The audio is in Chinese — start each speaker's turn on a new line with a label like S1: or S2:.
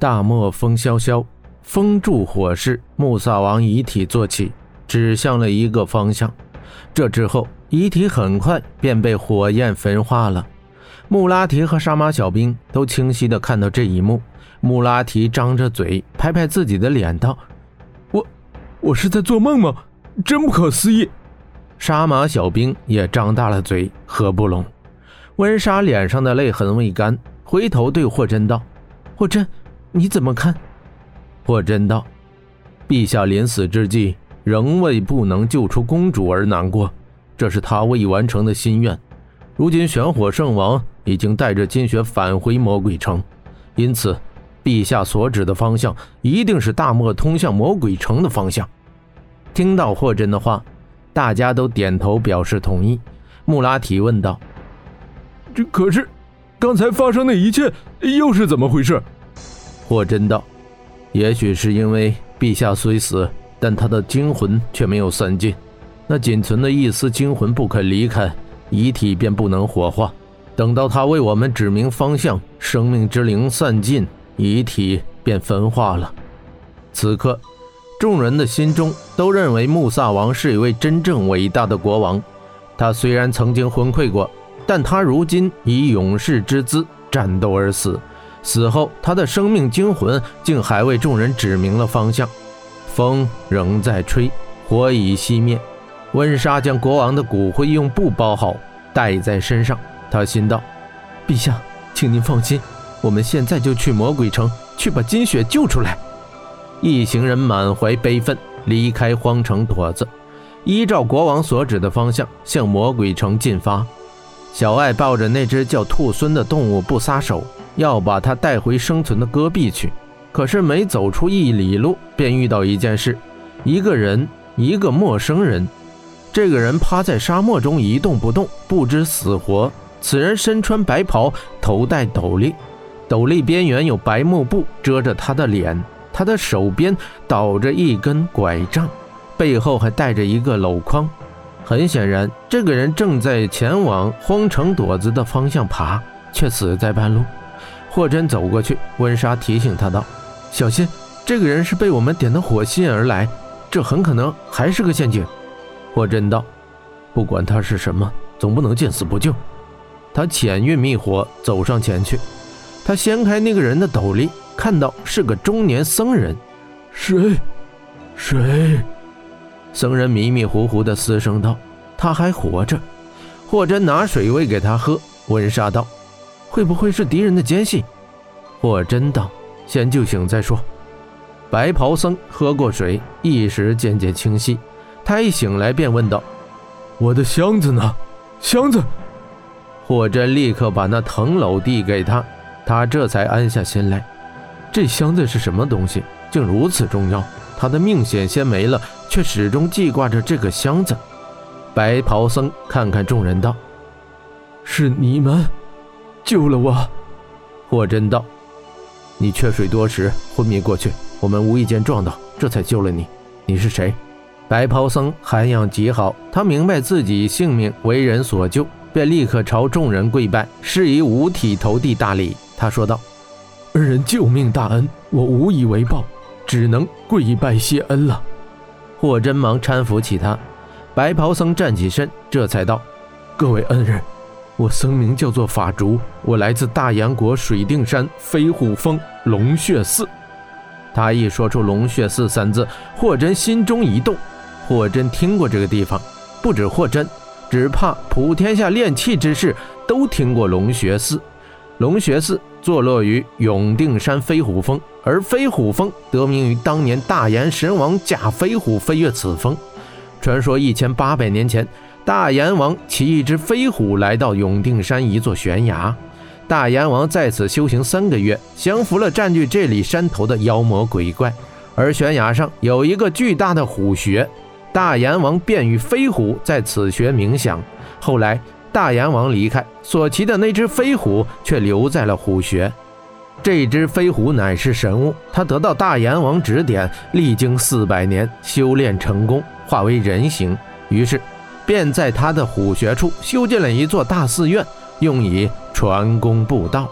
S1: 大漠风萧萧，风助火势，穆萨王遗体坐起，指向了一个方向。这之后，遗体很快便被火焰焚化了。穆拉提和沙马小兵都清晰地看到这一幕。穆拉提张着嘴，拍拍自己的脸，道：“
S2: 我，我是在做梦吗？真不可思议。”
S1: 沙马小兵也张大了嘴，合不拢。温莎脸上的泪痕未干，回头对霍真道：“霍真。”你怎么看？霍真道：“陛下临死之际，仍为不能救出公主而难过，这是他未完成的心愿。如今玄火圣王已经带着金雪返回魔鬼城，因此，陛下所指的方向一定是大漠通向魔鬼城的方向。”听到霍真的话，大家都点头表示同意。穆拉提问道：“
S2: 这可是，刚才发生的一切又是怎么回事？”
S1: 霍真道：“也许是因为陛下虽死，但他的精魂却没有散尽，那仅存的一丝精魂不肯离开遗体，便不能火化。等到他为我们指明方向，生命之灵散尽，遗体便焚化了。此刻，众人的心中都认为穆萨王是一位真正伟大的国王。他虽然曾经昏聩过，但他如今以勇士之姿战斗而死。”死后，他的生命精魂竟还为众人指明了方向。风仍在吹，火已熄灭。温莎将国王的骨灰用布包好，带在身上。他心道：“陛下，请您放心，我们现在就去魔鬼城，去把金雪救出来。”一行人满怀悲愤，离开荒城垛子，依照国王所指的方向向魔鬼城进发。小爱抱着那只叫兔孙的动物不撒手。要把他带回生存的戈壁去，可是没走出一里路，便遇到一件事：一个人，一个陌生人。这个人趴在沙漠中一动不动，不知死活。此人身穿白袍，头戴斗笠，斗笠边缘有白幕布遮着他的脸。他的手边倒着一根拐杖，背后还带着一个篓筐。很显然，这个人正在前往荒城垛子的方向爬，却死在半路。霍真走过去，温莎提醒他道：“小心，这个人是被我们点的火吸引而来，这很可能还是个陷阱。”霍真道：“不管他是什么，总不能见死不救。”他浅运秘火走上前去，他掀开那个人的斗笠，看到是个中年僧人。
S2: 谁？谁？
S1: 僧人迷迷糊糊的嘶声道：“他还活着。”霍真拿水喂给他喝。温莎道。会不会是敌人的奸细？霍真道：“先救醒再说。”白袍僧喝过水，意识渐渐清晰。他一醒来便问道：“
S2: 我的箱子呢？箱子？”
S1: 霍真立刻把那藤篓递给他，他这才安下心来。这箱子是什么东西，竟如此重要？他的命险些没了，却始终记挂着这个箱子。白袍僧看看众人道：“
S2: 是你们。”救了我，
S1: 霍真道：“你缺水多时昏迷过去，我们无意间撞到，这才救了你。你是谁？”白袍僧涵养极好，他明白自己性命为人所救，便立刻朝众人跪拜，施以五体投地大礼。他说道：“
S2: 恩人救命大恩，我无以为报，只能跪拜谢恩了。”
S1: 霍真忙搀扶起他，白袍僧站起身，这才道：“各位恩人。”我僧名叫做法竹，我来自大燕国水定山飞虎峰龙穴寺。他一说出龙穴寺三字，霍真心中一动。霍真听过这个地方，不止霍真，只怕普天下炼气之士都听过龙穴寺。龙穴寺坐落于永定山飞虎峰，而飞虎峰得名于当年大炎神王驾飞虎飞越此峰。传说一千八百年前。大阎王骑一只飞虎来到永定山一座悬崖，大阎王在此修行三个月，降服了占据这里山头的妖魔鬼怪。而悬崖上有一个巨大的虎穴，大阎王便与飞虎在此穴冥想。后来大阎王离开，所骑的那只飞虎却留在了虎穴。这只飞虎乃是神物，它得到大阎王指点，历经四百年修炼成功，化为人形。于是。便在他的虎穴处修建了一座大寺院，用以传功布道。